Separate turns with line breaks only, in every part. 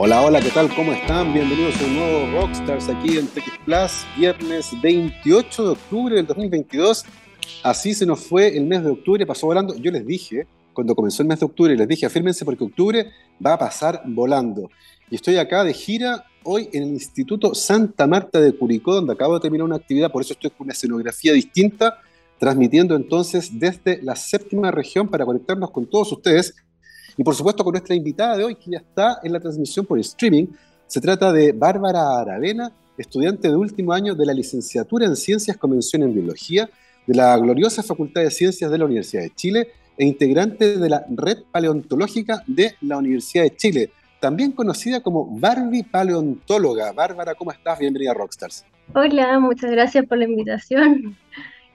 Hola, hola, ¿qué tal? ¿Cómo están? Bienvenidos a un nuevo Rockstars aquí en TX Plus, viernes 28 de octubre del 2022. Así se nos fue el mes de octubre, pasó volando. Yo les dije, cuando comenzó el mes de octubre, les dije, afírmense porque octubre va a pasar volando. Y estoy acá de gira hoy en el Instituto Santa Marta de Curicó, donde acabo de terminar una actividad, por eso estoy con una escenografía distinta, transmitiendo entonces desde la séptima región para conectarnos con todos ustedes y por supuesto con nuestra invitada de hoy, que ya está en la transmisión por streaming. Se trata de Bárbara Aravena, estudiante de último año de la licenciatura en Ciencias Convención en Biología de la gloriosa Facultad de Ciencias de la Universidad de Chile e integrante de la Red Paleontológica de la Universidad de Chile, también conocida como Barbie Paleontóloga. Bárbara, ¿cómo estás? Bienvenida a Rockstars.
Hola, muchas gracias por la invitación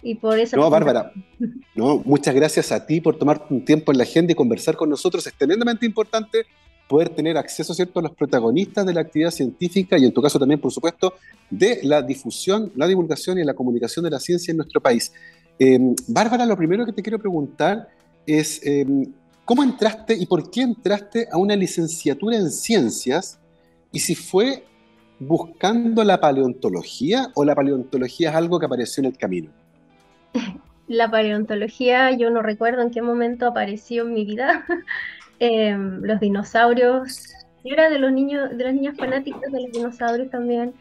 y por eso.
No, Bárbara, no, muchas gracias a ti por tomar un tiempo en la agenda y conversar con nosotros. Es tremendamente importante poder tener acceso ¿cierto? a los protagonistas de la actividad científica y en tu caso también, por supuesto, de la difusión, la divulgación y la comunicación de la ciencia en nuestro país. Eh, Bárbara, lo primero que te quiero preguntar es, eh, ¿cómo entraste y por qué entraste a una licenciatura en ciencias? Y si fue buscando la paleontología o la paleontología es algo que apareció en el camino
la paleontología, yo no recuerdo en qué momento apareció en mi vida. Em, los dinosaurios, yo era de los niños, de las niñas fanáticas de los dinosaurios también.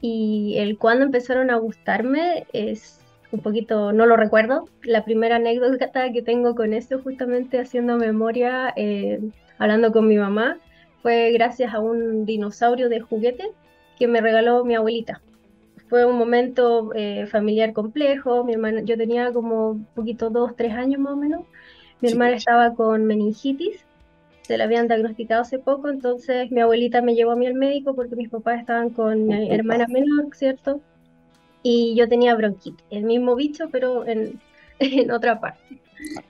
Y el cuando empezaron a gustarme es un poquito, no lo recuerdo. La primera anécdota que tengo con esto, justamente haciendo memoria, eh, hablando con mi mamá, fue gracias a un dinosaurio de juguete que me regaló mi abuelita fue un momento eh, familiar complejo. Mi hermana, yo tenía como un poquito, dos, tres años más o menos. Mi hermana estaba con meningitis, se la habían diagnosticado hace poco, entonces mi abuelita me llevó a mí al médico porque mis papás estaban con mi hermana menor, ¿cierto? Y yo tenía bronquitis, el mismo bicho, pero en, en otra parte.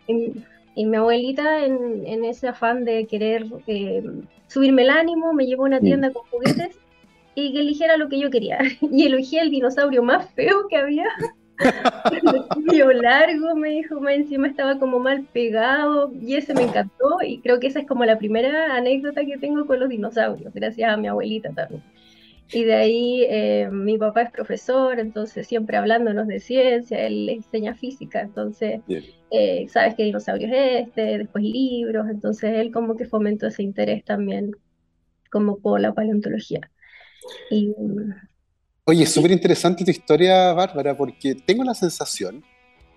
Y, mi abuelita, en, en, ese afán de querer eh, subirme el ánimo, me llevó a una tienda con juguetes y que eligiera lo que yo quería. Y elegí el dinosaurio más feo que había. Medio largo, me dijo, encima estaba como mal pegado y ese me encantó y creo que esa es como la primera anécdota que tengo con los dinosaurios, gracias a mi abuelita también. Y de ahí eh, mi papá es profesor, entonces siempre hablándonos de ciencia, él enseña física, entonces eh, sabes qué dinosaurio es este, después libros, entonces él como que fomentó ese interés también como por la paleontología.
Y, Oye, es súper interesante tu historia, Bárbara, porque tengo la sensación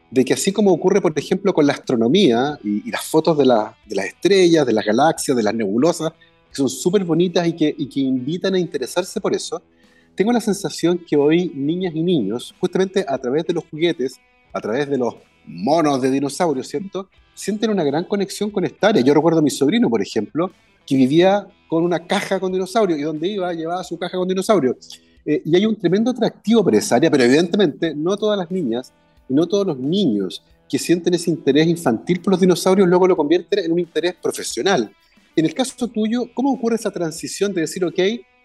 de que así como ocurre, por ejemplo, con la astronomía y, las fotos de, de, las estrellas, de las galaxias, de las nebulosas, que son súper bonitas y que, y que invitan a interesarse por eso, tengo la sensación que hoy niñas y niños, justamente a través de los juguetes, a través de los monos de dinosaurios, ¿cierto? Sienten una gran conexión con esta área. Yo recuerdo a mi sobrino, por ejemplo, que vivía con una caja con dinosaurios y donde iba llevaba su caja con dinosaurios. Eh, y hay un tremendo atractivo para esa área, pero evidentemente no todas las niñas y no todos los niños que sienten ese interés infantil por los dinosaurios luego lo convierten en un interés profesional. En el caso tuyo, ¿cómo ocurre esa transición de decir, ok,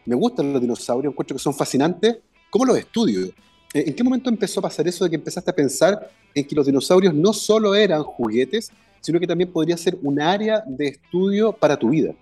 me gustan los dinosaurios, encuentro que son fascinantes, ¿cómo los estudio? Eh, ¿En qué momento empezó a pasar eso de que empezaste a pensar en que los dinosaurios no solo eran juguetes, sino que también podría ser un área de estudio para tu vida?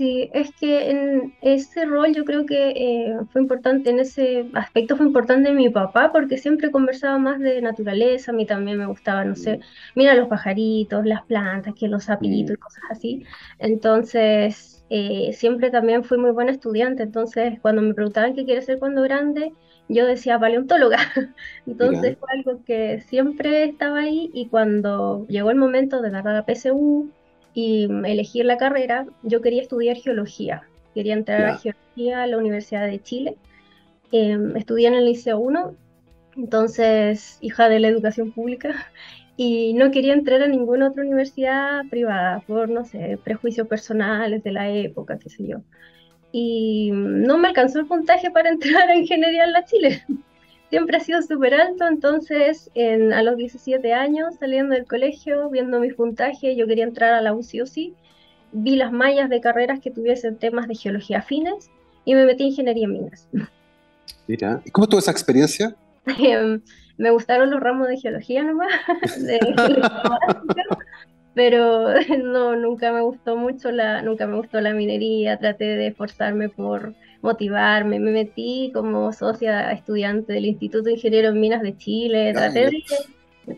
Sí, es que en ese rol yo creo que eh, fue importante, en ese aspecto fue importante mi papá, porque siempre conversaba más de naturaleza, a mí también me gustaba, no sé, mira los pajaritos, las plantas, que los sapitos y cosas así. Entonces, eh, siempre también fui muy buena estudiante, entonces cuando me preguntaban qué quiere ser cuando grande, yo decía paleontóloga. Entonces fue algo que siempre estaba ahí y cuando llegó el momento de dar la PSU, y elegir la carrera, yo quería estudiar geología. Quería entrar a geología a la Universidad de Chile. Em, estudié en el Liceo 1, entonces hija de la educación pública, y no quería entrar a ninguna otra universidad privada por, no sé, prejuicios personales de la época, qué sé yo. Y no me alcanzó el puntaje para entrar a ingeniería en la Chile siempre ha sido súper alto, entonces en, a los 17 años, saliendo del colegio, viendo mi puntaje, yo quería entrar a la UCI o sí, vi las mallas de carreras que tuviesen temas de geología afines y me metí en ingeniería en minas.
Mira, ¿y cómo tuvo esa experiencia?
Em, me gustaron los ramos de geología nomás, de pero no, nunca me gustó mucho la, nunca me gustó la minería, traté de esforzarme por motivarme, me metí como socia estudiante del Instituto de Ingeniero en Minas de Chile, traté de,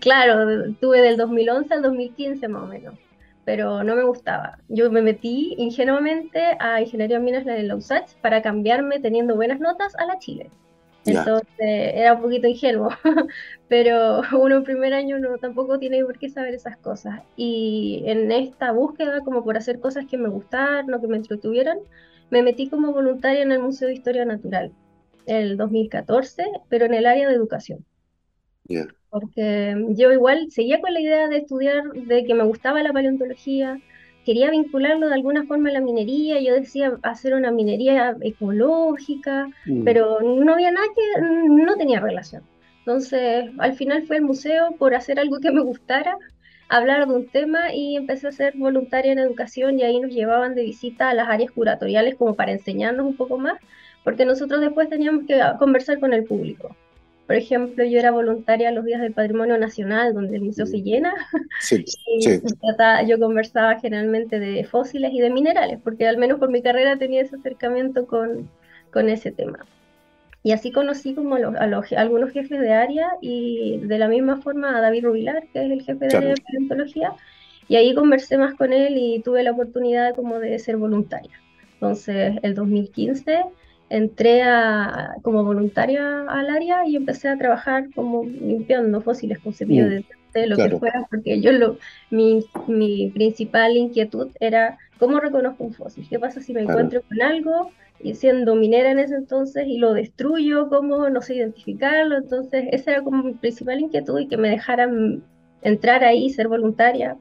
claro, tuve del 2011 al 2015 más o menos, pero no me gustaba. Yo me metí ingenuamente a Ingeniería en Minas de la USACH para cambiarme teniendo buenas notas a la Chile. Entonces era un poquito ingenuo, pero uno en primer año no tampoco tiene por qué saber esas cosas. Y en esta búsqueda, como por hacer cosas que me gustaran o que me entretuvieran, me metí como voluntaria en el Museo de Historia Natural el 2014, pero en el área de educación. Porque yo igual seguía con la idea de estudiar, de que me gustaba la paleontología, quería vincularlo de alguna forma a la minería, yo decía hacer una minería ecológica, mm. pero no había nada que, no tenía relación. Entonces, al final fue el museo por hacer algo que me gustara, hablar de un tema y empecé a ser voluntaria en educación y ahí nos llevaban de visita a las áreas curatoriales como para enseñarnos un poco más, porque nosotros después teníamos que conversar con el público. Por ejemplo, yo era voluntaria los días del Patrimonio Nacional, donde el museo se mm. llena. Sí, yo conversaba generalmente de fósiles y de minerales, porque al menos por mi carrera tenía ese acercamiento con, con ese tema. Y así conocí como a, algunos jefes de área y de la misma forma a David Rubilar, que es el jefe de de paleontología, y ahí conversé más con él y tuve la oportunidad como de ser voluntaria. Entonces, el 2015 entré a, como voluntaria al área y empecé a trabajar como limpiando fósiles con cepillo mm, de lo que fuera, porque yo lo, mi, mi, principal inquietud era cómo reconozco un fósil, qué pasa si me encuentro con algo y siendo minera en ese entonces y lo destruyo, cómo no sé identificarlo, entonces esa era como mi principal inquietud y que me dejaran entrar ahí, ser voluntaria,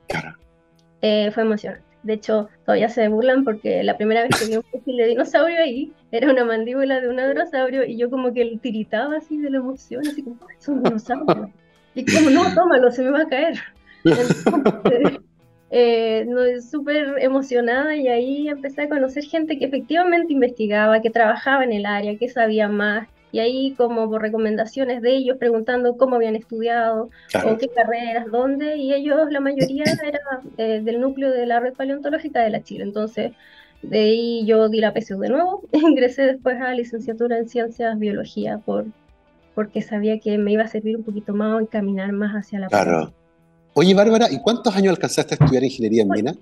eh, fue emocionante. De hecho, todavía se burlan porque la primera vez que vi un fósil de dinosaurio ahí era una mandíbula de un dinosaurio y yo como que tiritaba así de la emoción, así como, es un dinosaurio. Y como, no, tómalo, se me va a caer. Entonces, eh, súper emocionada y ahí empecé a conocer gente que efectivamente investigaba, que trabajaba en el área, que sabía más, y ahí como por recomendaciones de ellos preguntando cómo habían estudiado o qué carreras, dónde, y ellos la mayoría era eh, del núcleo de la red paleontológica de la Chile, entonces de ahí yo di la PSU de nuevo, ingresé después a licenciatura en ciencias biología por porque sabía que me iba a servir un poquito más o encaminar más hacia la
Claro. Oye, Bárbara, ¿y cuántos años alcanzaste a estudiar ingeniería en mina?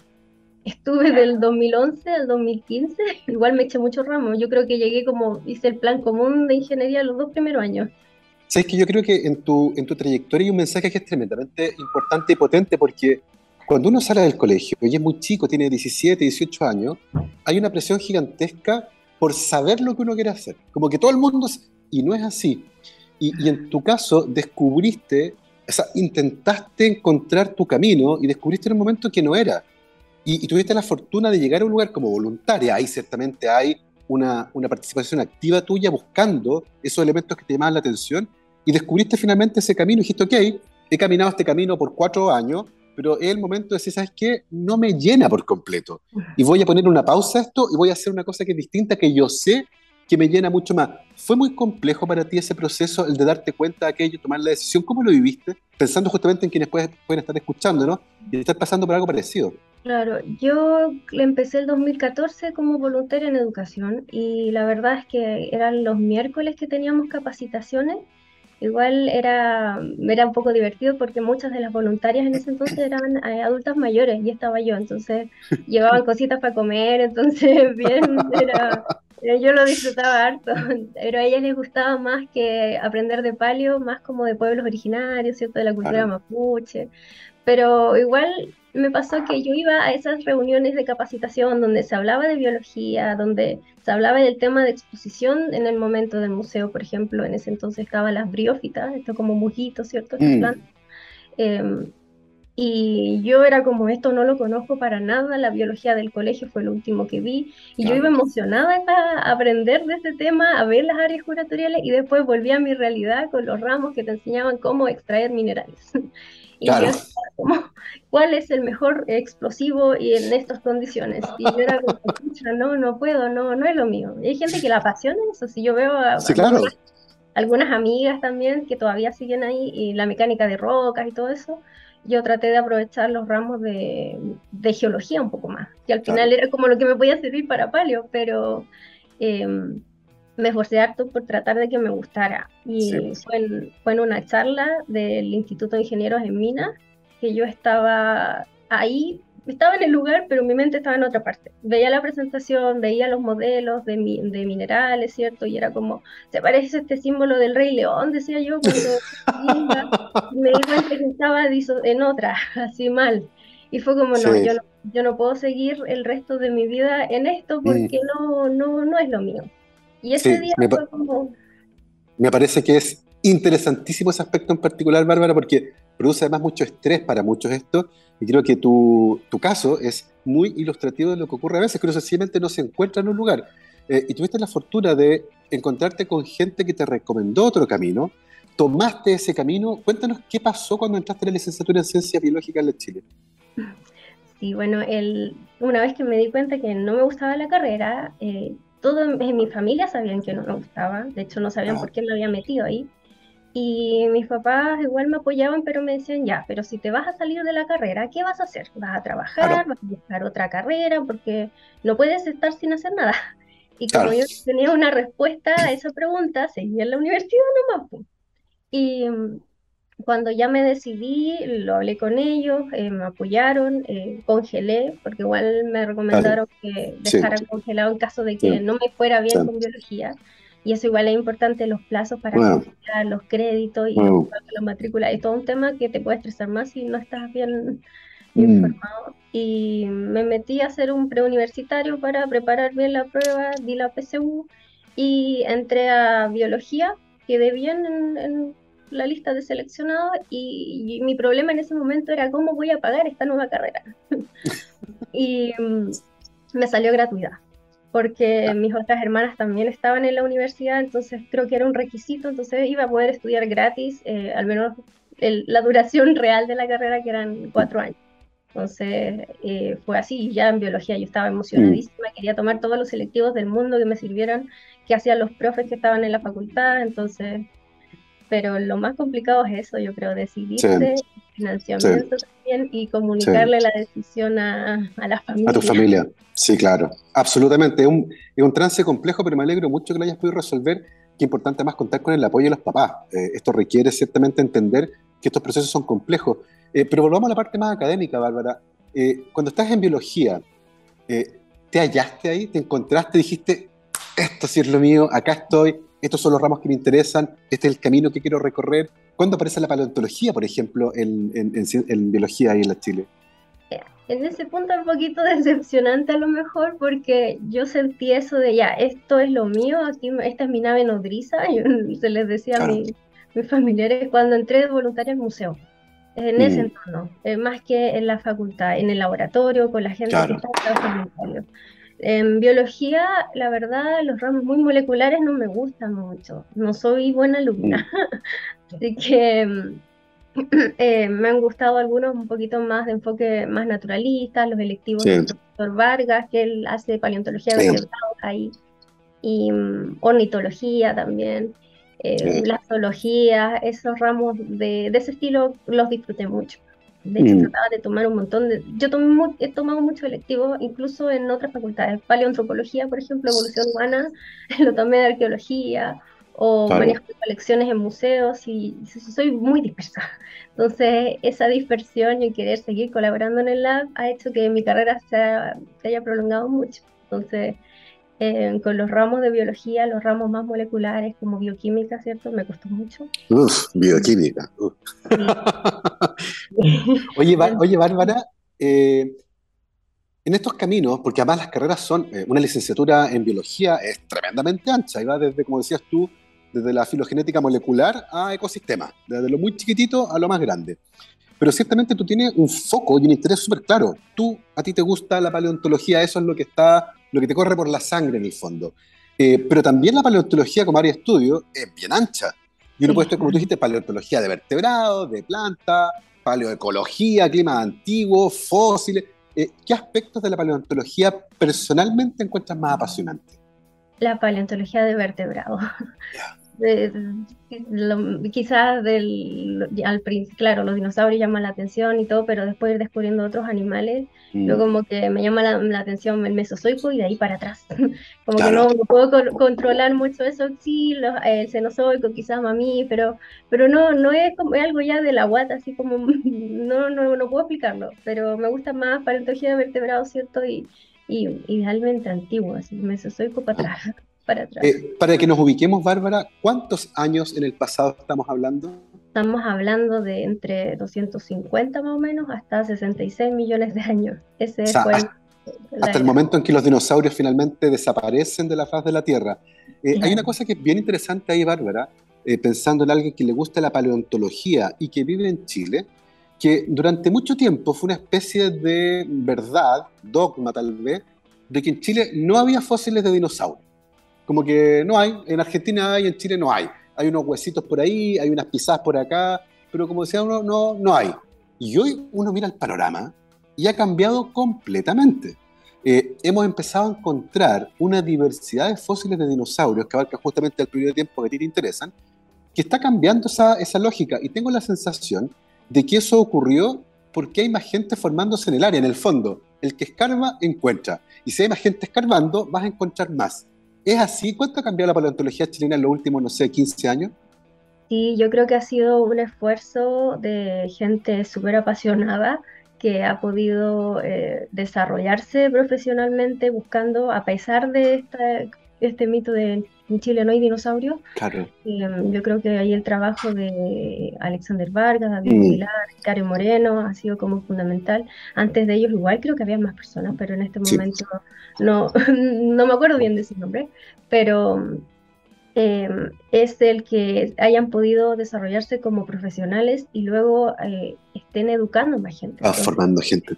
Estuve del 2011 al 2015, igual me eché mucho ramo. Yo creo que llegué como, hice el plan común de ingeniería los dos primeros años.
Sabes que yo creo que en tu, en tu trayectoria hay un mensaje que es tremendamente importante y potente porque cuando uno sale del colegio y es muy chico, tiene 17, 18 años, hay una presión gigantesca por saber lo que uno quiere hacer. Como que todo el mundo, y no es así. Y, y en tu caso descubriste, o sea, intentaste encontrar tu camino y descubriste en un momento que no era. Y, tuviste la fortuna de llegar a un lugar como voluntaria. Ahí ciertamente hay una, una, participación activa tuya buscando esos elementos que te llaman la atención y descubriste finalmente ese camino y dijiste, ok, he caminado este camino por cuatro años, pero es el momento de decir, ¿sabes qué? No me llena por completo. Y voy a poner una pausa a esto y voy a hacer una cosa que es distinta, que yo sé que me llena mucho más. ¿Fue muy complejo para ti ese proceso, el de darte cuenta de aquello, tomar la decisión? ¿Cómo lo viviste? Pensando justamente en quienes pueden, pueden estar escuchando, ¿no? Y estar pasando por algo parecido.
Claro, yo empecé el 2014 como voluntaria en educación y la verdad es que eran los miércoles que teníamos capacitaciones. Igual era, era un poco divertido porque muchas de las voluntarias en ese entonces eran eh, adultas mayores y estaba yo, entonces llevaban cositas para comer, entonces bien, era, yo lo disfrutaba harto, pero a ellas les gustaba más que aprender de palio, más como de pueblos originarios, ¿cierto? De la cultura mapuche. Pero igual me pasó que yo iba a esas reuniones de capacitación donde se hablaba de biología, donde se hablaba del tema de exposición en el momento del museo, por ejemplo, en ese entonces estaban las briófitas, esto como mujitos, ¿cierto? Mm. Em, y yo era como, esto no lo conozco para nada, la biología del colegio fue lo último que vi, y yo iba emocionada a aprender de este tema, a ver las áreas curatoriales, y después volví a mi realidad con los ramos que te enseñaban cómo extraer minerales. Y yo como, ¿cuál es el mejor explosivo y en estas condiciones? Y yo era como, no, no puedo, no, no es lo mío. Y hay gente que la apasiona eso, si yo veo a, algunas, amigas también que todavía siguen ahí, y la mecánica de rocas y todo eso, yo traté de aprovechar los ramos de, geología un poco más, que al final era como lo que me podía servir para palio, pero em, me esforcé harto por tratar de que me gustara. Y fue, en, fue en una charla del Instituto de Ingenieros en Minas que yo estaba ahí estaba en el lugar, pero mi mente estaba en otra parte. Veía la presentación, veía los modelos de, de minerales, ¿cierto? Y era como, se parece este símbolo del Rey León, decía yo, cuando me di cuenta que estaba en otra, así mal. Y fue como, no, yo no, yo no puedo seguir el resto de mi vida en esto porque no, no, no es lo mío. Y ese día fue como...
Me parece que es interesantísimo ese aspecto en particular, Bárbara, porque produce además mucho estrés para muchos esto, y creo que tu, tu caso es muy ilustrativo de lo que ocurre a veces, que uno sencillamente no se encuentra en un lugar. Eh, y tuviste la fortuna de encontrarte con gente que te recomendó otro camino, tomaste ese camino. Cuéntanos qué pasó cuando entraste en la licenciatura en Ciencias Biológicas en Chile.
Sí, bueno, el, una vez que me di cuenta que no me gustaba la carrera, eh, todos en mi familia sabían que no me gustaba, de hecho no sabían ah. por qué me había metido ahí. Y mis papás igual me apoyaban, pero me decían, ya, pero si te vas a salir de la carrera, ¿qué vas a hacer? ¿Vas a trabajar? ¿Vas a buscar otra carrera? Porque no puedes estar sin hacer nada. Y como yo tenía una respuesta a esa pregunta, seguí en la universidad nomás. Y mm, cuando ya me decidí, lo hablé con ellos, eh, me apoyaron, eh, congelé, porque igual me recomendaron que dejara congelado en caso de que no me fuera bien con biología. Y eso igual es importante, los plazos para wow. los créditos y la matrícula. Es todo un tema que te puede estresar más si no estás bien mm. informado. Y me metí a hacer un preuniversitario para preparar bien la prueba, di la PSU y entré a biología, quedé bien en, la lista de seleccionados y, mi problema en ese momento era cómo voy a pagar esta nueva carrera. y mm, me salió gratuidad porque ah. mis otras hermanas también estaban en la universidad, entonces creo que era un requisito, entonces iba a poder estudiar gratis, eh, al menos la duración real de la carrera, que eran cuatro años. Entonces eh, fue así, ya en biología yo estaba emocionadísima, mm. quería tomar todos los selectivos del mundo que me sirvieran, que hacían los profes que estaban en la facultad, entonces, pero lo más complicado es eso, yo creo, decidirse, financiamiento también y comunicarle la decisión a, a la familia.
A tu familia. Sí, claro, absolutamente. Es un, es un trance complejo, pero me alegro mucho que lo hayas podido resolver. Qué importante más contar con el apoyo de los papás. Eh, esto requiere ciertamente entender que estos procesos son complejos. Eh, pero volvamos a la parte más académica, Bárbara. Eh, cuando estás en biología, ¿te hallaste ahí? ¿Te encontraste? Dijiste, esto sí es lo mío, acá estoy, estos son los ramos que me interesan, este es el camino que quiero recorrer. ¿Cuándo aparece la paleontología, por ejemplo, en, en, en, en biología ahí en la Chile?
en ese punto un poquito decepcionante a lo mejor porque yo sentí eso de ya, esto es lo mío, aquí esta es mi nave nodriza, y se les decía a mis familiares cuando entré de voluntaria al museo, en ese mm. entorno, eh, más que en la facultad, en el laboratorio, con la gente que está trabajando. En biología, la verdad, los ramos muy moleculares no me gustan mucho, no soy buena alumna, mm. así que mm, Eh, me han gustado algunos un poquito más de enfoque más naturalista, los electivos del profesor Vargas, que él hace paleontología de ahí, y mm, ornitología también, eh, la zoología, esos ramos de, ese estilo los disfruté mucho. De hecho, mm. trataba de tomar un montón de... Yo tomé, he tomado mucho electivo, incluso en otras facultades. Paleoantropología, por ejemplo, evolución humana, lo tomé de arqueología, o manejo colecciones en museos y, soy muy dispersa. Entonces, esa dispersión y querer seguir colaborando en el lab ha hecho que mi carrera se, haya prolongado mucho. Entonces, eh, con los ramos de biología, los ramos más moleculares como bioquímica, ¿cierto? Me costó mucho.
Uf, bioquímica. oye, oye, Bárbara, eh, en estos caminos, porque además las carreras son, eh, una licenciatura en biología es tremendamente ancha, y va desde, como decías tú, desde la filogenética molecular a ecosistemas, desde lo muy chiquitito a lo más grande. Pero ciertamente tú tienes un foco y un interés súper claro. Tú, a ti te gusta la paleontología, eso es lo que está, lo que te corre por la sangre en el fondo. Eh, pero también la paleontología como área de estudio es bien ancha. Y uno puede estudiar, como tú dijiste, paleontología de vertebrados, de plantas, paleoecología, clima antiguo, fósiles. Eh, ¿Qué aspectos de la paleontología personalmente encuentras más apasionantes?
La paleontología de vertebrados. quizás del, al principio, claro, los dinosaurios llaman la atención y todo, pero después ir descubriendo otros animales, yo mm. como que me llama la, atención el mesozoico y de ahí para atrás. como que no, puedo controlar mucho eso, sí, el cenozoico, quizás mamífero, pero no, no es como algo ya de la guata, así como, no, no, no puedo explicarlo, pero me gusta más paleontología de vertebrados, ¿cierto? Y, y idealmente antiguo, así mesozoico para atrás.
Eh, para que nos ubiquemos, Bárbara, ¿cuántos años en el pasado estamos hablando?
Estamos hablando de entre 250 más o menos hasta 66 millones de años.
Ese fue hasta el momento en que los dinosaurios finalmente desaparecen de la faz de la Tierra. Eh, hay una cosa que es bien interesante ahí, Bárbara, eh, pensando en alguien que le gusta la paleontología y que vive en Chile, que durante mucho tiempo fue una especie de verdad, dogma tal vez, de que en Chile no había fósiles de dinosaurios. Como que no hay, en Argentina hay, en Chile no hay. Hay unos huesitos por ahí, hay unas pisadas por acá, pero como decía uno, no, no hay. Y hoy uno mira el panorama y ha cambiado completamente. Eh, hemos empezado a encontrar una diversidad de fósiles de dinosaurios que abarca justamente el periodo de tiempo que a ti te interesan, que está cambiando esa, esa lógica. Y tengo la sensación de que eso ocurrió porque hay más gente formándose en el área, en el fondo. El que escarba, encuentra. Y si hay más gente escarbando, vas a encontrar más. ¿Es así? ¿Cuánto ha cambiado la paleontología chilena en los últimos, no sé, 15 años?
Sí, yo creo que ha sido un esfuerzo de gente súper apasionada que ha podido eh, desarrollarse profesionalmente buscando, a pesar de este mito de en Chile no hay dinosaurios. Claro. Em, yo creo que ahí el trabajo de Alexander Vargas, David mm. Pilar, Moreno ha sido como fundamental. Antes de ellos igual creo que había más personas, pero en este momento no, no me acuerdo bien de su nombre, pero em, es el que hayan podido desarrollarse como profesionales y luego eh, estén educando más gente.
Ah, formando gente.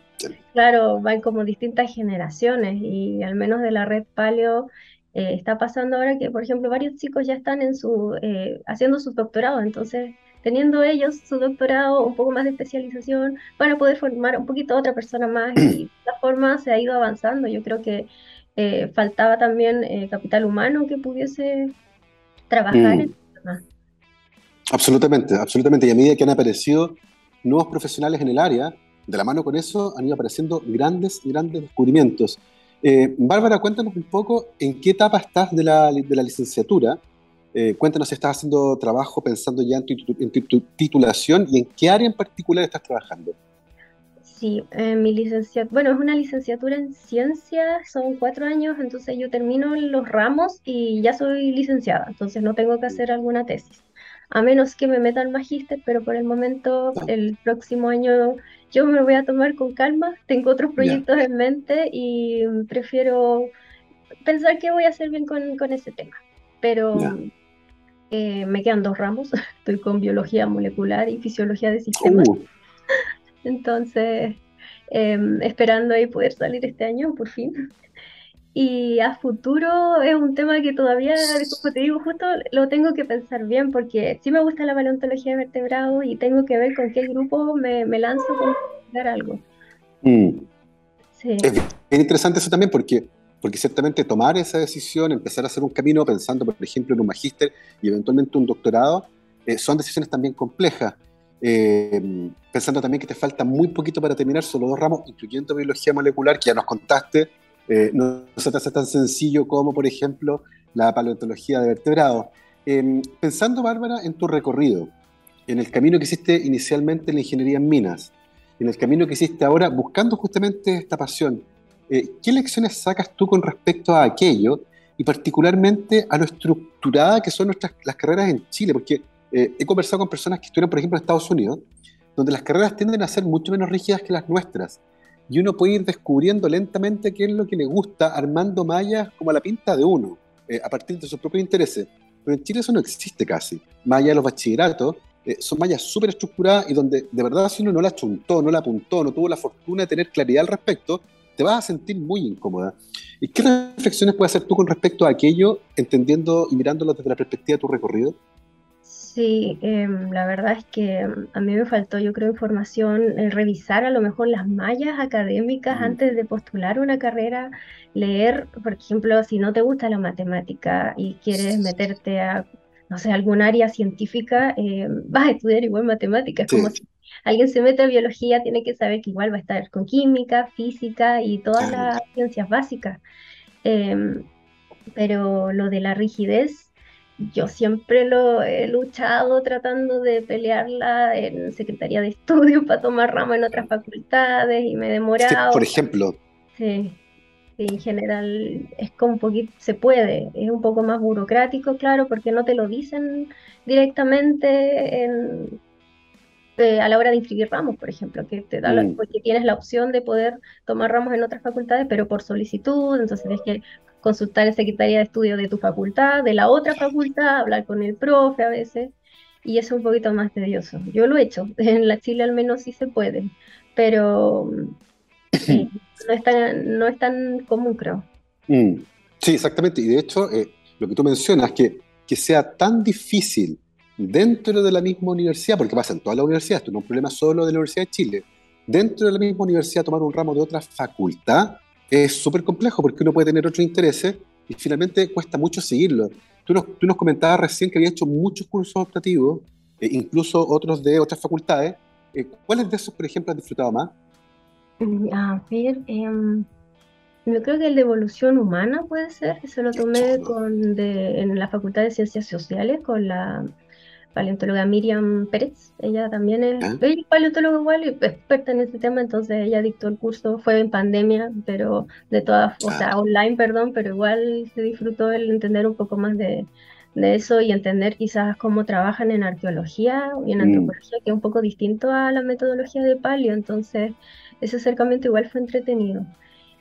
Claro, van como distintas generaciones y al menos de la red Paleo eh, está pasando ahora que, por ejemplo, varios chicos ya están en su, eh, haciendo su doctorado, entonces teniendo ellos su doctorado, un poco más de especialización, para poder formar un poquito a otra persona más y de esta forma se ha ido avanzando. Yo creo que eh, faltaba también capital humano que pudiese trabajar mm. en tema.
Absolutamente, absolutamente. Y a medida que han aparecido nuevos profesionales en el área, de la mano con eso han ido apareciendo grandes, grandes descubrimientos. Eh, Bárbara, cuéntanos un poco en qué etapa estás de la, de la licenciatura. Eh, cuéntanos si estás haciendo trabajo pensando ya en tu, titulación y en qué área en particular estás trabajando.
Sí, eh, mi licenciatura, bueno, es una licenciatura en ciencias, son cuatro años, entonces yo termino los ramos y ya soy licenciada, entonces no tengo que hacer alguna tesis a menos que me meta al magíster, pero por el momento, el próximo año yo me lo voy a tomar con calma, tengo otros proyectos en mente y prefiero pensar que voy a hacer bien con, ese tema. Pero eh, me quedan dos ramos, estoy con biología molecular y fisiología de sistemas. Uh. Entonces, em, esperando ahí poder salir este año, por fin. Y a futuro es un tema que todavía, como te digo, justo lo tengo que pensar bien porque sí me gusta la paleontología de vertebrados y tengo que ver con qué grupo me, me lanzo para dar algo.
Mm. Sí. Es bien interesante eso también porque, porque ciertamente tomar esa decisión, empezar a hacer un camino pensando, por ejemplo, en un magíster y eventualmente un doctorado, eh, son decisiones también complejas. Eh, pensando también que te falta muy poquito para terminar, solo dos ramos, incluyendo biología molecular, que ya nos contaste, eh, no se hace tan sencillo como, por ejemplo, la paleontología de vertebrados. Em, pensando, Bárbara, en tu recorrido, en el camino que hiciste inicialmente en la ingeniería en minas, en el camino que hiciste ahora buscando justamente esta pasión, eh, ¿qué lecciones sacas tú con respecto a aquello y particularmente a lo estructurada que son nuestras las carreras en Chile? Porque eh, he conversado con personas que estuvieron, por ejemplo, en Estados Unidos, donde las carreras tienden a ser mucho menos rígidas que las nuestras y uno puede ir descubriendo lentamente qué es lo que le gusta, armando mallas como a la pinta de uno, eh, a partir de sus propios intereses. Pero en Chile eso no existe casi. Más allá de los bachilleratos, eh, son mallas súper estructuradas y donde de verdad si uno no la chuntó, no la apuntó, no tuvo la fortuna de tener claridad al respecto, te vas a sentir muy incómoda. ¿Y qué reflexiones puedes hacer tú con respecto a aquello, entendiendo y mirándolo desde la perspectiva de tu recorrido?
Sí, em, la verdad es que em, a mí me faltó, yo creo, información, eh, revisar a lo mejor las mallas académicas antes de postular una carrera, leer, por ejemplo, si no te gusta la matemática y quieres meterte a, no sé, algún área científica, eh, vas a estudiar igual matemáticas, como si alguien se mete a biología, tiene que saber que igual va a estar con química, física y todas las ciencias básicas. Em, pero lo de la rigidez, yo siempre lo he luchado tratando de pelearla en Secretaría de Estudios para tomar ramo en otras facultades y me he demorado.
por ejemplo.
Sí, en general es como un poquito, se puede, es un poco más burocrático, claro, porque no te lo dicen directamente eh, a la hora de inscribir ramos, por ejemplo, que te da mm. porque tienes la opción de poder tomar ramos en otras facultades, pero por solicitud, entonces tienes que consultar el secretaría de estudio de tu facultad, de la otra facultad, hablar con el profe a veces, y eso es un poquito más tedioso. Yo lo he hecho, en la Chile al menos sí se puede, pero no, es tan, no es tan común, creo.
Mm. Sí, exactamente. Y de hecho, eh, lo que tú mencionas, que, que sea tan difícil dentro de la misma universidad, porque pasa en todas las universidades, esto no es un problema solo de la Universidad de Chile, dentro de la misma universidad tomar un ramo de otra facultad es súper complejo porque uno puede tener otros intereses y finalmente cuesta mucho seguirlo. Tú nos, tú nos comentabas recién que había hecho muchos cursos optativos, eh, incluso otros de otras facultades. Eh, ¿Cuáles de esos, por ejemplo, has disfrutado más?
Mm, a ver, em, yo creo que el de evolución humana puede ser, eso lo tomé con de, en la Facultad de Ciencias Sociales con la paleontóloga Miriam Pérez. Ella también es, ¿Ah? paleontóloga igual y experta en este tema, entonces ella dictó el curso, fue en pandemia, pero de todas, o sea, ah. online, perdón, pero igual se disfrutó el entender un poco más de, de eso y entender quizás cómo trabajan en arqueología y en mm. antropología, que es un poco distinto a la metodología de palio, entonces ese acercamiento igual fue entretenido.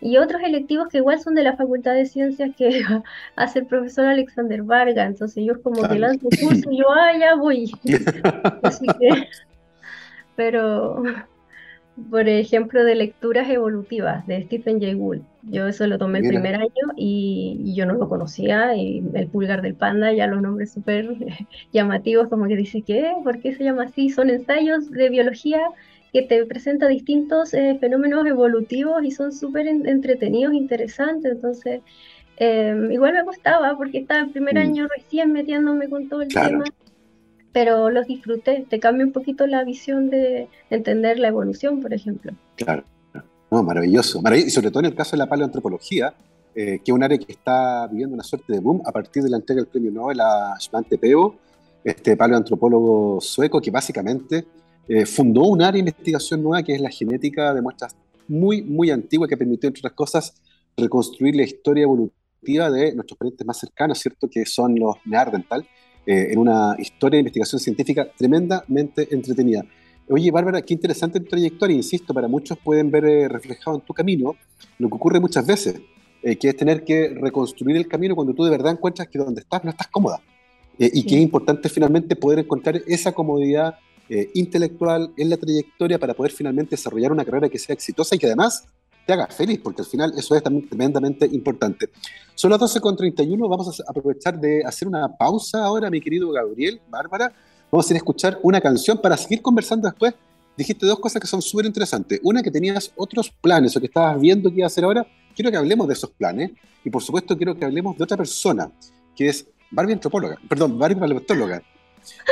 Y otros electivos que igual son de la Facultad de Ciencias que hace el profesor Alexander Varga, entonces yo como que lanzo curso y yo, ah, ya voy. Así que, pero, por ejemplo, de lecturas evolutivas de Stephen Jay Gould. Yo eso lo tomé el primer año y, yo no lo conocía, y el pulgar del panda, ya los nombres súper llamativos, como que dice, ¿qué? ¿Por qué se llama así? Son ensayos de biología que te presenta distintos eh, fenómenos evolutivos y son súper entretenidos, interesantes. Entonces, em, igual me gustaba porque estaba el primer mm. año recién metiéndome con todo el tema, pero los disfruté. Te cambia un poquito la visión de entender la evolución, por ejemplo.
Claro, no, maravilloso. Y sobre todo en el caso de la paleoantropología, eh, que es un área que está viviendo una suerte de boom a partir de la entrega del premio Nobel a Svante Peo, este paleoantropólogo sueco que básicamente eh, fundó un área de investigación nueva que es la genética de muestras muy, muy antigua que permitió, entre otras cosas, reconstruir la historia evolutiva de nuestros parientes más cercanos, ¿cierto? Que son los neandertal, eh, en una historia de investigación científica tremendamente entretenida. Oye, Bárbara, qué interesante tu trayectoria, insisto, para muchos pueden ver eh, reflejado en tu camino lo que ocurre muchas veces, que es tener que reconstruir el camino cuando tú de verdad encuentras que donde estás no estás cómoda. y que es importante finalmente poder encontrar esa comodidad eh, intelectual en la trayectoria para poder finalmente desarrollar una carrera que sea exitosa y que además te haga feliz, porque al final eso es también tremendamente importante. Son las 12.31, vamos a aprovechar de hacer una pausa ahora, mi querido Gabriel, Bárbara. Vamos a ir a escuchar una canción para seguir conversando después. Dijiste dos cosas que son súper interesantes. Una, que tenías otros planes o que estabas viendo que iba a hacer ahora. Quiero que hablemos de esos planes. Y por supuesto, quiero que hablemos de otra persona, que es Barbie antropóloga, perdón, Barbie paleontóloga.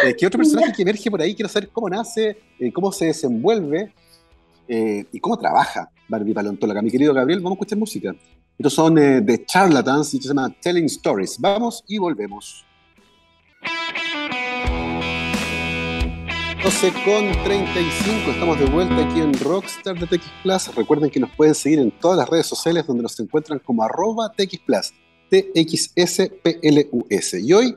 Eh, ¿Qué otro personaje que emerge por ahí? Quiero saber cómo nace, eh, cómo se desenvuelve eh, y cómo trabaja Barbie Paleontóloga. Mi querido Gabriel, vamos a escuchar música. Estos son de Charlatans y se llama Telling Stories. Vamos y volvemos. 12 con 35, estamos de vuelta aquí en Rockstar de TX Plus. Recuerden que nos pueden seguir en todas las redes sociales donde nos encuentran como arroba TX Plus, TXSPLUS. Y hoy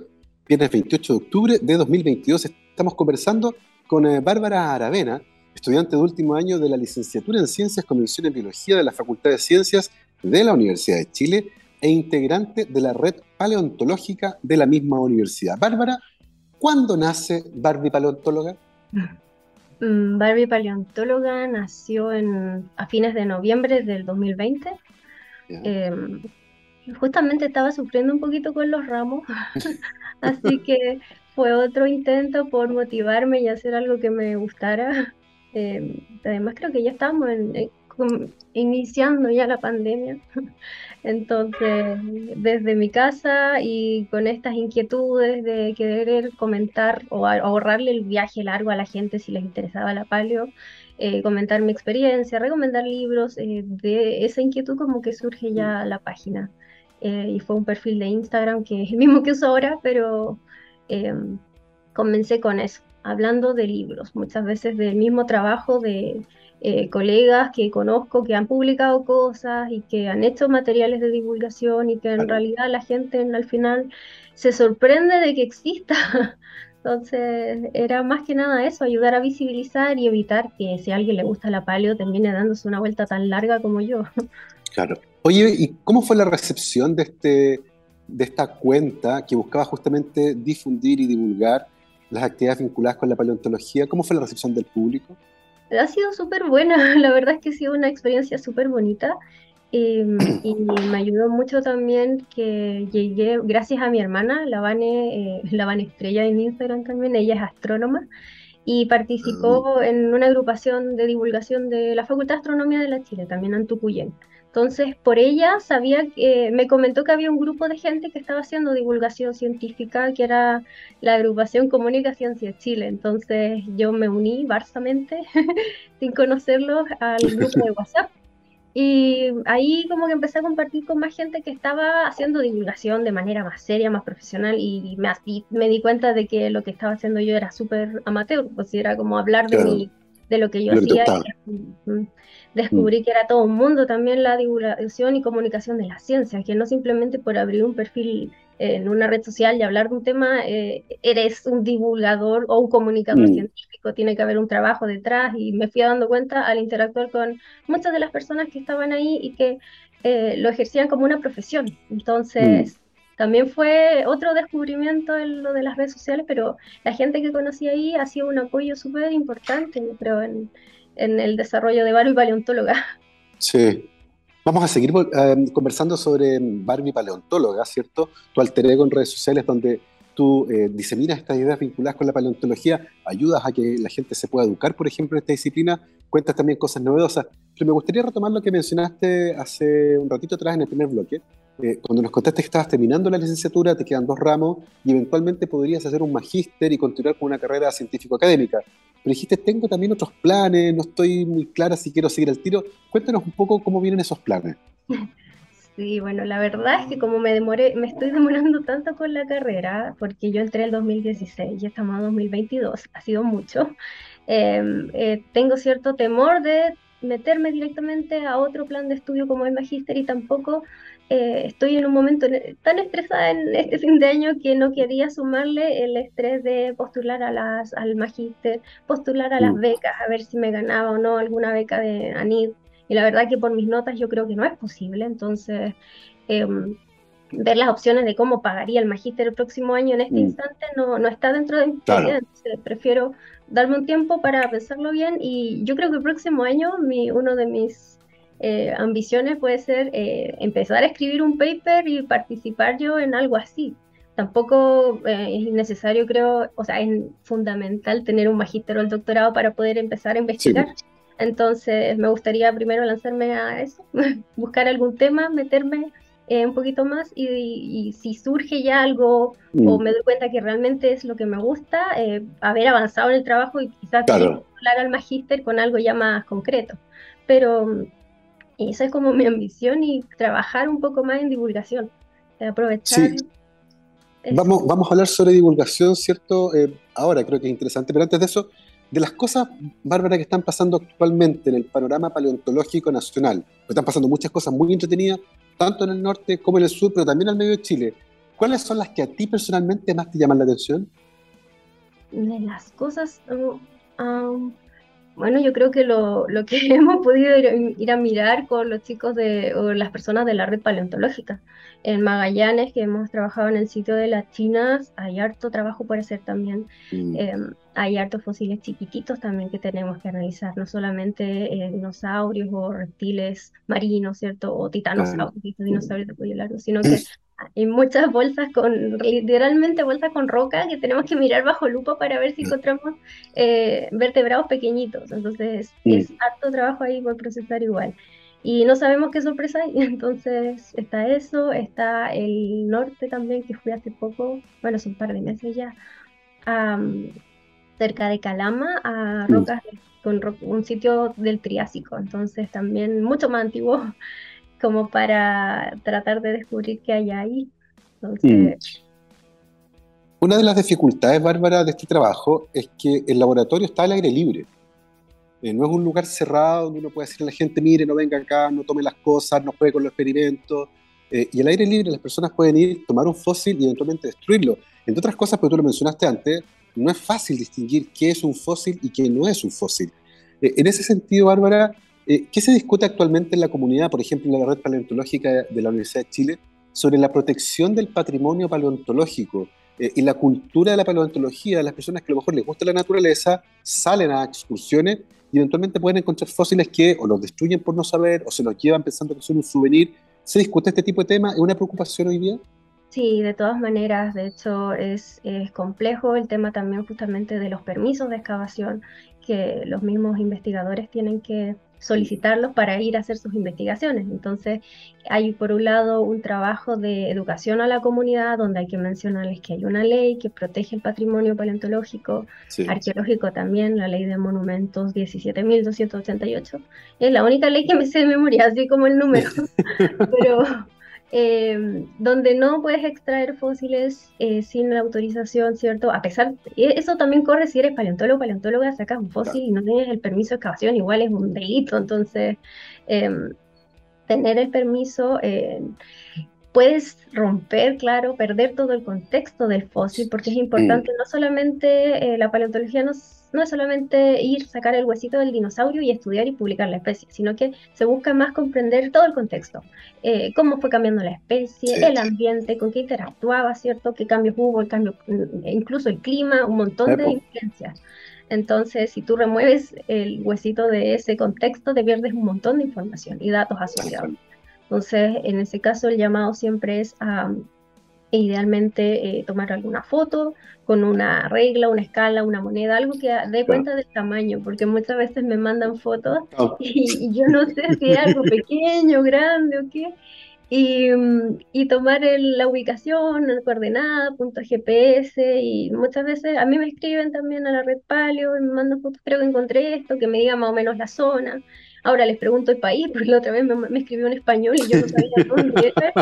viernes 28 de octubre de 2022. Estamos conversando con eh, Bárbara Aravena, estudiante de último año de la licenciatura en Ciencias con mención en Biología de la Facultad de Ciencias de la Universidad de Chile e integrante de la red paleontológica de la misma universidad. Bárbara, ¿cuándo nace Barbie Paleontóloga?
Mm, Barbie Paleontóloga nació en, a fines de noviembre del 2020. Em, justamente estaba sufriendo un poquito con los ramos, Así que fue otro intento por motivarme y hacer algo que me gustara. Em, además creo que ya estábamos en, iniciando ya la pandemia. Entonces, desde mi casa y con estas inquietudes de querer comentar o ahorrarle el viaje largo a la gente si les interesaba la paleo, eh, comentar mi experiencia, recomendar libros, eh, de esa inquietud como que surge ya la página. Eh, y fue un perfil de Instagram que es el mismo que uso ahora, pero em, comencé con eso, hablando de libros, muchas veces del mismo trabajo de eh, colegas que conozco que han publicado cosas y que han hecho materiales de divulgación y que en realidad la gente al final se sorprende de que exista. Entonces era más que nada eso, ayudar a visibilizar y evitar que si a alguien le gusta la paleo termine dándose una vuelta tan larga como yo.
Claro. Oye, ¿y cómo fue la recepción de, este, de esta cuenta que buscaba justamente difundir y divulgar las actividades vinculadas con la paleontología? ¿Cómo fue la recepción del público?
ha sido súper buena, la verdad es que ha sido una experiencia súper bonita em, y me ayudó mucho también que llegué, gracias a mi hermana, la Vane, eh, la Vane Estrella en Instagram también, ella es astrónoma y participó ah. en una agrupación de divulgación de la Facultad de Astronomía de la Chile, también en Tucuyén. Entonces, por ella sabía que me comentó que había un grupo de gente que estaba haciendo divulgación científica, que era la agrupación Comunicación Ciencia Chile. Entonces, yo me uní barsamente, sin conocerlos, al grupo de WhatsApp. Y ahí como que empecé a compartir con más gente que estaba haciendo divulgación de manera más seria, más profesional y me, me di cuenta de que lo que estaba haciendo yo era súper amateur, pues era como hablar de, mi, de lo que yo hacía descubrí mm. que era todo un mundo también la divulgación y comunicación de la ciencia, que no simplemente por abrir un perfil en una red social y hablar de un tema, eh, eres un divulgador o un comunicador mm. científico, tiene que haber un trabajo detrás y me fui dando cuenta al interactuar con muchas de las personas que estaban ahí y que eh, lo ejercían como una profesión. Entonces, mm. también fue otro descubrimiento en lo de las redes sociales, pero la gente que conocí ahí ha sido un apoyo súper importante, pero en, en el desarrollo de Barbie Paleontóloga.
Sí. Vamos a seguir eh, conversando sobre Barbie Paleontóloga, ¿cierto? Tu alter ego en redes sociales donde tú eh, diseminas estas ideas vinculadas con la paleontología, ayudas a que la gente se pueda educar, por ejemplo, en esta disciplina, cuentas también cosas novedosas. Pero me gustaría retomar lo que mencionaste hace un ratito atrás en el primer bloque, eh, cuando nos contaste que estabas terminando la licenciatura, te quedan dos ramos y eventualmente podrías hacer un magíster y continuar con una carrera científico-académica. Pero dijiste, tengo también otros planes, no estoy muy clara si quiero seguir el tiro. Cuéntanos un poco cómo vienen esos planes.
Sí, bueno, la verdad es que como me demoré, me estoy demorando tanto con la carrera, porque yo entré en el 2016 y estamos en 2022, ha sido mucho. Em, eh, tengo cierto temor de meterme directamente a otro plan de estudio como el magíster y tampoco eh, estoy en un momento tan estresada en este fin de año que no quería sumarle el estrés de postular a las, al magíster, postular a las mm. becas, a ver si me ganaba o no alguna beca de ANID. Y la verdad que por mis notas yo creo que no es posible, entonces em, ver las opciones de cómo pagaría el magíster el próximo año en este mm. instante no, no está dentro de mi claro. entonces prefiero darme un tiempo para pensarlo bien y yo creo que el próximo año mi, uno de mis eh, ambiciones puede ser eh, empezar a escribir un paper y participar yo en algo así. Tampoco eh, es necesario, creo, o sea, es fundamental tener un magíster o el doctorado para poder empezar a investigar. Entonces, me gustaría primero lanzarme a eso, buscar algún tema, meterme un poquito más y, si surge ya algo o mm. me doy cuenta que realmente es lo que me gusta, haber avanzado en el trabajo y quizás hablar al magíster con algo ya más concreto. Pero y esa es como mi ambición y trabajar un poco más en divulgación, aprovechar. Sí.
Vamos, vamos a hablar sobre divulgación, ¿cierto? Eh, ahora creo que es interesante, pero antes de eso, de las cosas, Bárbara, que están pasando actualmente en el panorama paleontológico nacional, están pasando muchas cosas muy entretenidas, tanto en el norte como en el sur, pero también al medio de Chile. ¿Cuáles son las que a ti personalmente más te llaman la atención?
De las cosas, um, um, bueno, yo creo que lo, lo que hemos podido ir, a mirar con los chicos de, o las personas de la red paleontológica. En Magallanes, que hemos trabajado en el sitio de las chinas, hay harto trabajo por hacer también. Mm. Em, hay hartos fósiles chiquititos también que tenemos que analizar, no solamente eh, dinosaurios o reptiles marinos, ¿cierto? O titanosaurios, dinosaurios de cuello largo, sino que y muchas bolsas con, literalmente bolsas con roca que tenemos que mirar bajo lupa para ver si encontramos eh, vertebrados pequeñitos. Entonces es harto trabajo ahí por procesar igual. Y no sabemos qué sorpresa hay. Entonces está eso, está el norte también, que fui hace poco, bueno, son un par de meses ya, cerca de Calama, a rocas, con un sitio del Triásico. Entonces también mucho más antiguo como para tratar de descubrir qué hay ahí. Mm.
Una de las dificultades, Bárbara, de este trabajo es que el laboratorio está al aire libre. Eh, no es un lugar cerrado donde uno puede decirle a la gente, mire, no venga acá, no tome las cosas, no juegue con los experimentos. Eh, y al aire libre las personas pueden ir, tomar un fósil y eventualmente destruirlo. Entre otras cosas, porque tú lo mencionaste antes, no es fácil distinguir qué es un fósil y qué no es un fósil. Eh, en ese sentido, Bárbara, eh, ¿Qué se discute actualmente en la comunidad, por ejemplo, en la red paleontológica de la Universidad de Chile, sobre la protección del patrimonio paleontológico eh, y la cultura de la paleontología? Las personas que a lo mejor les gusta la naturaleza salen a excursiones y eventualmente pueden encontrar fósiles que o los destruyen por no saber o se los llevan pensando que son un souvenir. ¿Se discute este tipo de temas? ¿Es una preocupación hoy día?
Sí, de todas maneras, de hecho es, es, complejo el tema también justamente de los permisos de excavación que los mismos investigadores tienen que solicitarlos para ir a hacer sus investigaciones. Entonces, hay por un lado un trabajo de educación a la comunidad donde hay que mencionarles que hay una ley que protege el patrimonio paleontológico, arqueológico también, la ley de monumentos 17.288. Es la única ley que me sé de memoria, así como el número. Pero Em, donde no puedes extraer fósiles eh, sin la autorización, ¿cierto? A pesar, eso también corre si eres paleontólogo, paleontóloga, sacas un fósil y no tienes el permiso de excavación, igual es un delito, entonces em, tener el permiso, eh, puedes romper, claro, perder todo el contexto del fósil, porque es importante, no solamente eh, la paleontología nos no es solamente ir, sacar el huesito del dinosaurio y estudiar y publicar la especie, sino que se busca más comprender todo el contexto, eh, cómo fue cambiando la especie, el ambiente, con qué interactuaba, ¿cierto? ¿Qué cambios hubo? El cambio, mm, incluso el clima, un montón de influencias. Entonces, si tú remueves el huesito de ese contexto, te pierdes un montón de información y datos asociados. Entonces, en ese caso, el llamado siempre es a e idealmente eh, tomar alguna foto con una regla, una escala, una moneda, algo que dé cuenta del tamaño, porque muchas veces me mandan fotos y, yo no sé si es algo pequeño, grande o qué. Y, y tomar la ubicación, la coordenada, punto GPS, y muchas veces a mí me escriben también a la red Paleo y me mandan fotos, creo que encontré esto, que me diga más o menos la zona. Ahora les pregunto el país, porque la otra vez me, me escribió en español y yo no sabía dónde era.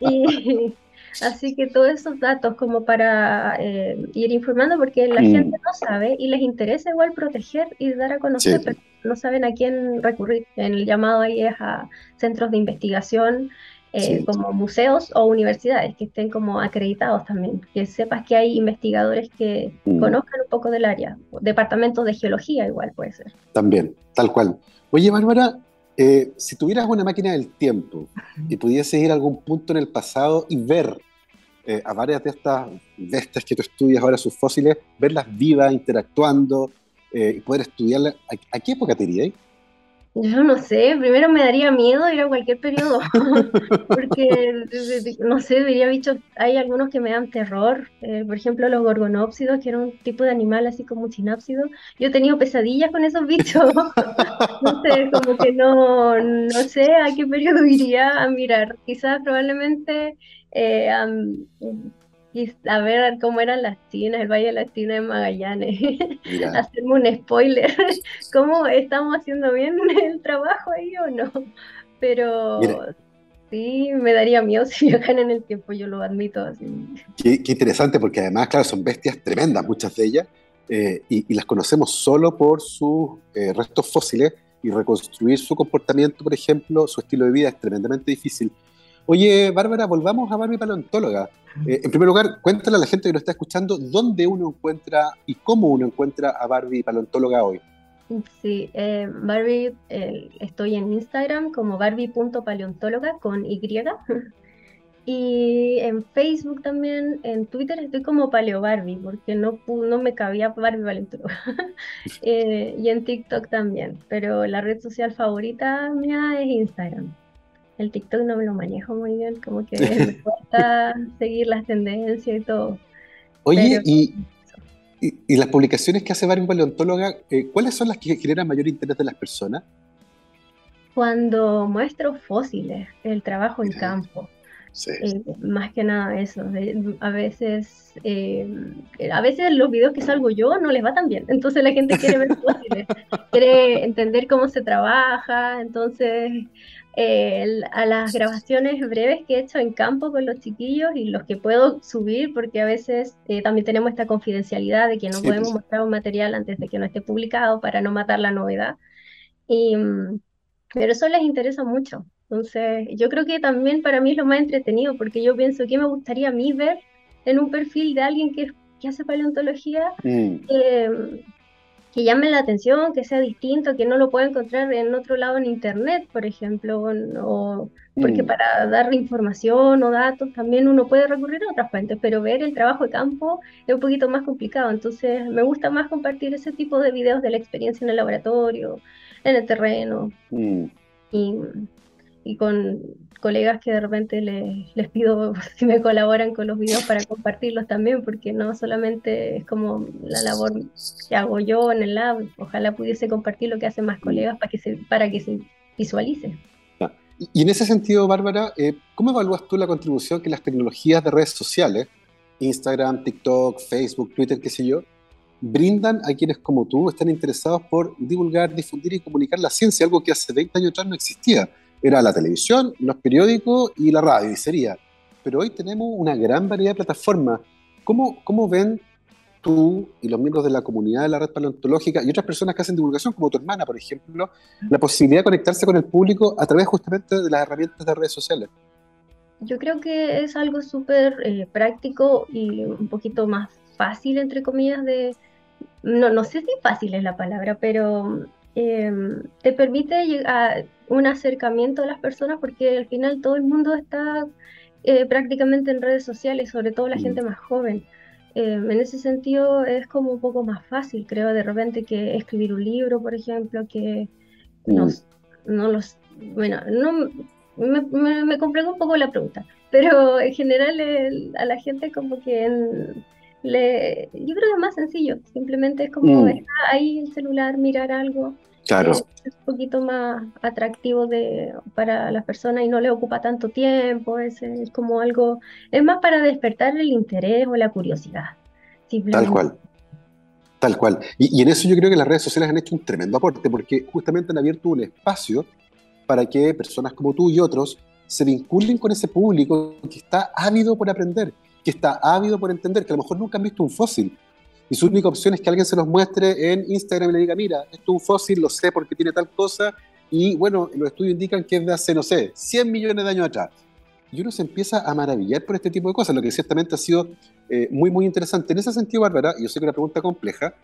Y, Así que todos esos datos como para eh, ir informando, porque la mm. gente no sabe y les interesa igual proteger y dar a conocer, pero no saben a quién recurrir. En el llamado ahí es a centros de investigación, eh, como museos o universidades que estén como acreditados también, que sepas que hay investigadores que mm. conozcan un poco del área, departamentos de geología igual puede ser.
También, tal cual. Oye, Bárbara, eh, si tuvieras una máquina del tiempo y pudieses ir a algún punto en el pasado y ver eh, a varias de estas bestias que tú estudias ahora, sus fósiles, verlas vivas, interactuando eh, y poder estudiarlas, ¿a, qué época te irías?
Yo no sé, primero me daría miedo ir a cualquier periodo, porque no sé, diría bichos, hay algunos que me dan terror, eh, por ejemplo los gorgonópsidos, que era un tipo de animal así como un sinápsido, yo he tenido pesadillas con esos bichos, no sé, como que no, no sé a qué periodo iría a mirar, quizás probablemente eh, a ver cómo eran las tinas, el Valle de las Tinas de Magallanes, hacerme un spoiler, cómo estamos haciendo bien el trabajo ahí o no, pero sí, me daría miedo si viajan en el tiempo, yo lo admito así.
Qué, interesante, porque además, claro, son bestias tremendas, muchas de ellas, eh, y, las conocemos solo por sus eh, restos fósiles, y reconstruir su comportamiento, por ejemplo, su estilo de vida es tremendamente difícil. Oye, Bárbara, volvamos a Barbie Paleontóloga. Eh, en primer lugar, cuéntale a la gente que nos está escuchando dónde uno encuentra y cómo uno encuentra a Barbie Paleontóloga hoy.
Sí, eh, Barbie, estoy en Instagram como barbie.paleontóloga con Y. Y en Facebook también, en Twitter estoy como Paleo Barbie, porque no, no me cabía Barbie Paleontóloga. Eh, y en TikTok también, pero la red social favorita mía es Instagram. El TikTok no me lo manejo muy bien, como que me cuesta seguir las tendencias y todo.
Oye, y, y, las publicaciones que hace varios paleontóloga, eh, ¿cuáles son las que generan mayor interés de las personas?
Cuando muestro fósiles, el trabajo en campo. Eh, más que nada eso. a veces, eh, a veces los videos que salgo yo no les va tan bien. Entonces la gente quiere ver fósiles, quiere entender cómo se trabaja. Entonces, a las grabaciones breves que he hecho en campo con los chiquillos y los que puedo subir, porque a veces eh, también tenemos esta confidencialidad de que no podemos pues. mostrar un material antes de que no esté publicado para no matar la novedad. Y, pero eso les interesa mucho. Entonces, yo creo que también para mí es lo más entretenido, porque yo pienso que me gustaría a mí ver en un perfil de alguien que, que hace paleontología, mm. eh, que llame la atención, que sea distinto, que no lo pueda encontrar en otro lado en internet, por ejemplo, o, porque mm. para dar información o datos también uno puede recurrir a otras fuentes, pero ver el trabajo de campo es un poquito más complicado, entonces me gusta más compartir ese tipo de videos de la experiencia en el laboratorio, en el terreno, mm. y, y con colegas que de repente les, pido si me colaboran con los videos para compartirlos también, porque no solamente es como la labor que hago yo en el lab, ojalá pudiese compartir lo que hacen más colegas para que se, para que se visualice.
Y en ese sentido, Bárbara, eh, ¿cómo evalúas tú la contribución que las tecnologías de redes sociales, Instagram, TikTok, Facebook, Twitter, qué sé yo, brindan a quienes como tú están interesados por divulgar, difundir y comunicar la ciencia, algo que hace 20 años atrás no existía? Era la televisión, los periódicos y la radio, y sería. Pero hoy tenemos una gran variedad de plataformas. ¿Cómo, cómo ven tú y los miembros de la comunidad de la red paleontológica y otras personas que hacen divulgación, como tu hermana, por ejemplo, la posibilidad de conectarse con el público a través justamente de las herramientas de redes sociales?
Yo creo que es algo súper eh, práctico y un poquito más fácil, entre comillas, de... No, no sé si fácil es la palabra, pero Em, te permite llegar un acercamiento a las personas porque al final todo el mundo está eh, prácticamente en redes sociales, sobre todo la gente mm. más joven. Em, en ese sentido es como un poco más fácil, creo, de repente que escribir un libro, por ejemplo, que no, mm. no los... Bueno, no, me, me, me un poco la pregunta, pero en general a la gente como que le, yo creo que es más sencillo, simplemente es como mm. ahí el celular, mirar algo.
Claro.
Es, un poquito más atractivo de, para las personas y no le ocupa tanto tiempo, es, es como algo, es más para despertar el interés o la curiosidad.
Tal cual. Tal cual. Y, y, en eso yo creo que las redes sociales han hecho un tremendo aporte, porque justamente han abierto un espacio para que personas como tú y otros se vinculen con ese público que está ávido por aprender, que está ávido por entender, que a lo mejor nunca han visto un fósil. Y su única opción es que alguien se los muestre en Instagram y le diga, mira, esto es un fósil, lo sé porque tiene tal cosa, y bueno, los estudios indican que es de hace, no sé, 100 millones de años atrás. Y uno se empieza a maravillar por este tipo de cosas, lo que ciertamente ha sido eh, muy, muy interesante. En ese sentido, Bárbara, yo sé que es una pregunta compleja,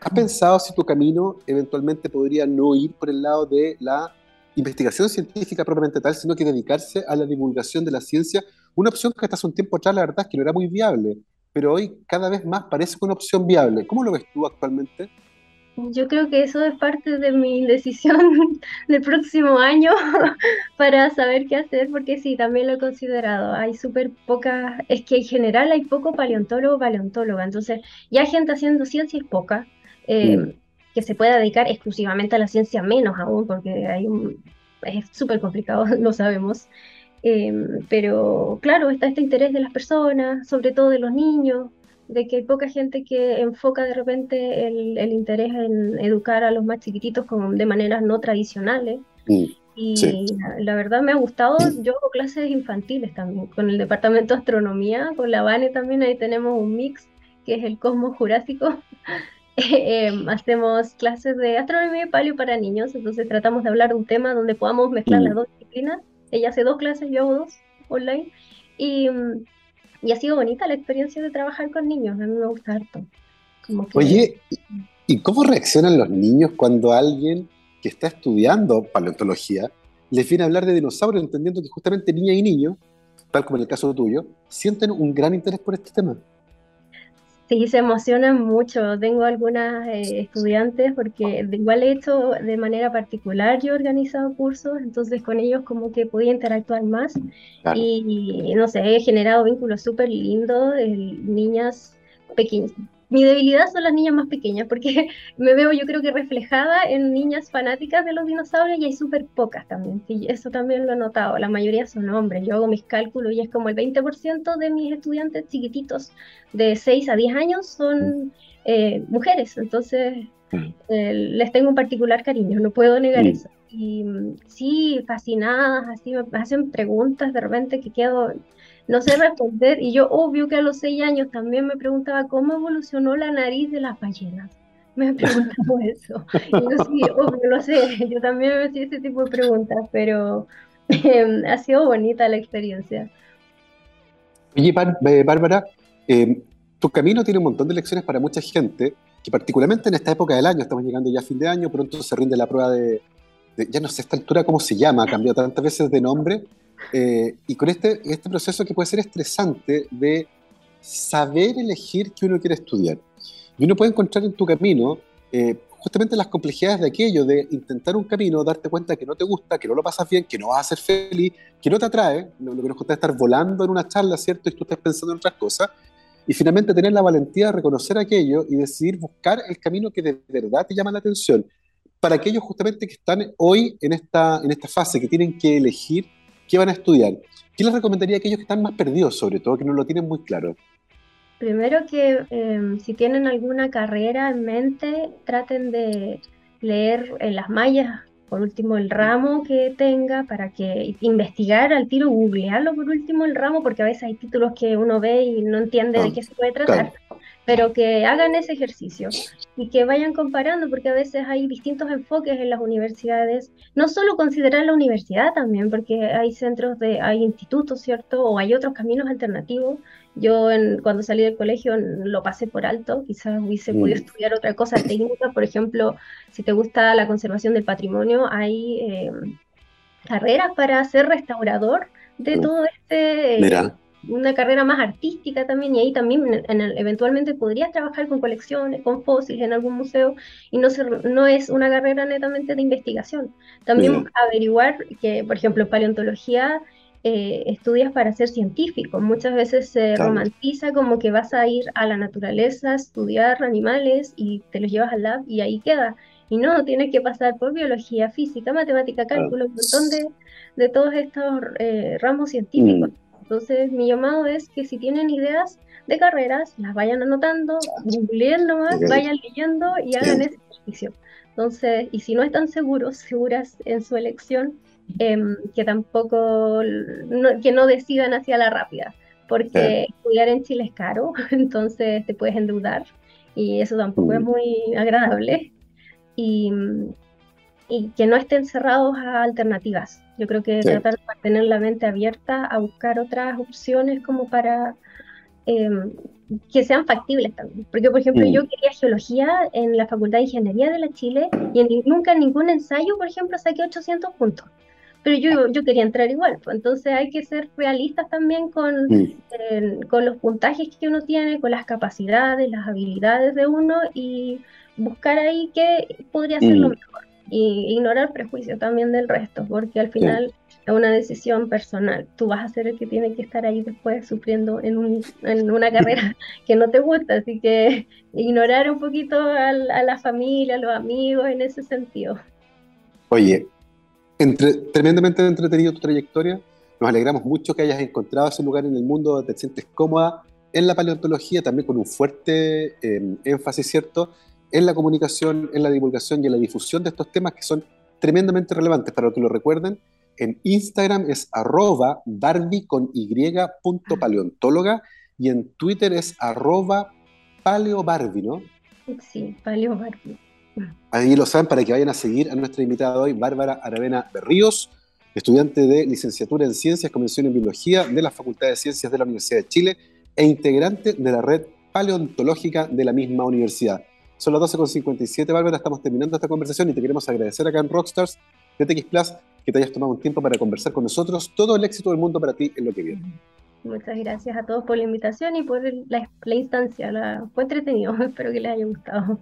¿has pensado si tu camino eventualmente podría no ir por el lado de la investigación científica propiamente tal, sino que dedicarse a la divulgación de la ciencia una opción que hasta hace un tiempo atrás la verdad es que no era muy viable, pero hoy cada vez más parece una opción viable. ¿Cómo lo ves tú actualmente?
Yo creo que eso es parte de mi decisión del próximo año para saber qué hacer, porque sí, también lo he considerado. Hay súper pocas, es que en general hay poco paleontólogo, paleontóloga, entonces ya gente haciendo ciencia es poca. Eh, mm. Que se pueda dedicar exclusivamente a la ciencia, menos aún, porque hay un, es súper complicado, lo sabemos. Em, pero claro, está este interés de las personas, sobre todo de los niños, de que hay poca gente que enfoca de repente el, el interés en educar a los más chiquititos con, de maneras no tradicionales. Mm, y la, verdad me ha gustado, yo hago clases infantiles también, con el departamento de astronomía, con la BANE también, ahí tenemos un mix, que es el Cosmos Jurásico. Em, hacemos clases de astronomía y palio para niños, entonces tratamos de hablar de un tema donde podamos mezclar las mm. dos disciplinas ella hace dos clases, yo hago dos online. Y, y, ha sido bonita la experiencia de trabajar con niños. A mí me gusta harto.
Oye, ¿y cómo reaccionan los niños cuando alguien que está estudiando paleontología les viene a hablar de dinosaurios, entendiendo que justamente niñas y niños, tal como en el caso tuyo, sienten un gran interés por este tema?
Sí, se emocionan mucho. Tengo algunas eh, estudiantes porque igual he hecho de manera particular, yo he organizado cursos, entonces con ellos como que podía interactuar más y, no sé, he generado vínculos súper lindos, niñas pequeñas, mi debilidad son las niñas más pequeñas, porque me veo yo creo que reflejada en niñas fanáticas de los dinosaurios y hay súper pocas también. Y eso también lo he notado, la mayoría son hombres. Yo hago mis cálculos y es como el 20% de mis estudiantes chiquititos de 6 a 10 años son eh, mujeres. Entonces mm. eh, les tengo un particular cariño, no puedo negar mm. eso. Y mm, sí, fascinadas, así me hacen preguntas de repente que quedo no sé responder. Y yo, obvio que a los seis años también me preguntaba cómo evolucionó la nariz de las ballenas. Me preguntado eso. Y yo sí, obvio, lo sé. Yo también me hacía ese tipo de preguntas, pero em, ha sido bonita la experiencia.
Oye, eh, Bárbara, em, tu camino tiene un montón de lecciones para mucha gente, que particularmente en esta época del año, estamos llegando ya a fin de año, pronto se rinde la prueba de, de ya no sé a esta altura cómo se llama, ha cambiado tantas veces de nombre, eh, y con este, este proceso que puede ser estresante de saber elegir qué uno quiere estudiar. Y uno puede encontrar en tu camino eh, justamente las complejidades de aquello, de intentar un camino, darte cuenta que no te gusta, que no lo pasas bien, que no vas a ser feliz, que no te atrae, lo, que nos es estar volando en una charla, ¿cierto? Y tú estás pensando en otras cosas. Y finalmente tener la valentía de reconocer aquello y decidir buscar el camino que de verdad te llama la atención. Para aquellos justamente que están hoy en esta, en esta fase, que tienen que elegir ¿Qué van a estudiar? ¿Qué les recomendaría a aquellos que están más perdidos, sobre todo, que no lo tienen muy claro?
Primero que em, si tienen alguna carrera en mente, traten de leer en las mallas, por último, el ramo que tenga, para que investigar al tiro, googlearlo por último el ramo, porque a veces hay títulos que uno ve y no entiende de ah, qué se puede tratar pero que hagan ese ejercicio y que vayan comparando, porque a veces hay distintos enfoques en las universidades, no solo considerar la universidad también, porque hay centros de, hay institutos, ¿cierto? O hay otros caminos alternativos. Yo cuando salí del colegio lo pasé por alto, quizás hubiese podido mm. estudiar otra cosa técnica, por ejemplo, si te gusta la conservación del patrimonio, hay eh, carreras para ser restaurador de todo este...
Mira
una carrera más artística también, y ahí también eventualmente podrías trabajar con colecciones, con fósiles en algún museo, y no, no es una carrera netamente de investigación. También averiguar que, por ejemplo, paleontología eh, estudias para ser científico. Muchas veces se romantiza como que vas a ir a la naturaleza, estudiar animales y te los llevas al lab y ahí queda. Y no, tienes que pasar por biología, física, matemática, cálculo, un montón de, de todos estos eh, ramos científicos. Mm. Entonces, mi llamado es que si tienen ideas de carreras, las vayan anotando, googleenlo más, vayan leyendo y hagan ese ejercicio. Entonces, y si no están seguros, seguras en su elección, em, que tampoco, que no decidan hacia la rápida, porque estudiar en Chile es caro, entonces te puedes endeudar y eso tampoco es mm. muy agradable. Y, y que no estén cerrados a alternativas. Yo creo que tratar de mantener la mente abierta a buscar otras opciones como para em, que sean factibles también. Porque, por ejemplo, mm. yo quería geología en la Facultad de Ingeniería de la Chile y nunca en ningún ensayo, por ejemplo, saqué 800 puntos. Pero yo, yo quería entrar igual, pues, entonces hay que ser realistas también con, mm. con los puntajes que uno tiene, con las capacidades, las habilidades de uno y buscar ahí qué podría ser lo mm. mejor y ignorar prejuicios también del resto, porque al final es una decisión personal. Tú vas a ser el que tiene que estar ahí después sufriendo en, un, en una carrera que no te gusta, así que ignorar un poquito a, la familia, a los amigos en ese sentido.
Oye, entre, tremendamente entretenido tu trayectoria. Nos alegramos mucho que hayas encontrado ese lugar en el mundo donde te sientes cómoda en la paleontología, también con un fuerte eh, énfasis, ¿cierto?, en la comunicación, en la divulgación y en la difusión de estos temas que son tremendamente relevantes. Para que lo recuerden, en Instagram es arroba Barbie con Y punto paleontóloga y en Twitter es arroba paleobarbie, ¿no?
Sí, paleobarbie.
Ahí lo saben para que vayan a seguir a nuestra invitada hoy, Bárbara Aravena Berríos, estudiante de licenciatura en Ciencias, Convención en Biología de la Facultad de Ciencias de la Universidad de Chile e integrante de la red paleontológica de la misma universidad. Son las 12.57, Bárbara, estamos terminando esta conversación y te queremos agradecer acá en Rockstars de TX Plus que te hayas tomado un tiempo para conversar con nosotros. Todo el éxito del mundo para ti en lo que viene.
Muchas gracias a todos por la invitación y por la, instancia. La, fue entretenido, espero que les haya gustado.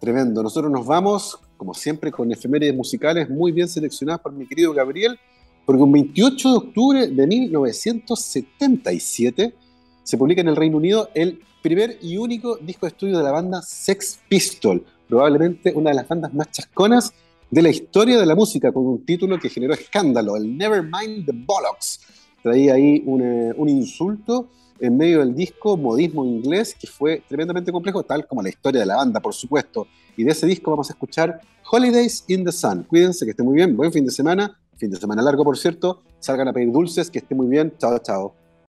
Tremendo. Nosotros nos vamos, como siempre, con efemérides musicales muy bien seleccionadas por mi querido Gabriel, porque un 28 de octubre de 1977 se publica en el Reino Unido el primer y único disco de estudio de la banda Sex Pistol, probablemente una de las bandas más chasconas de la historia de la música, con un título que generó escándalo, el Nevermind the Bollocks. Traía ahí un, eh, un insulto en medio del disco, modismo inglés, que fue tremendamente complejo, tal como la historia de la banda, por supuesto. Y de ese disco vamos a escuchar Holidays in the Sun. Cuídense, que esté muy bien, buen fin de semana, fin de semana largo, por cierto. Salgan a pedir dulces, que esté muy bien. Chao, chao.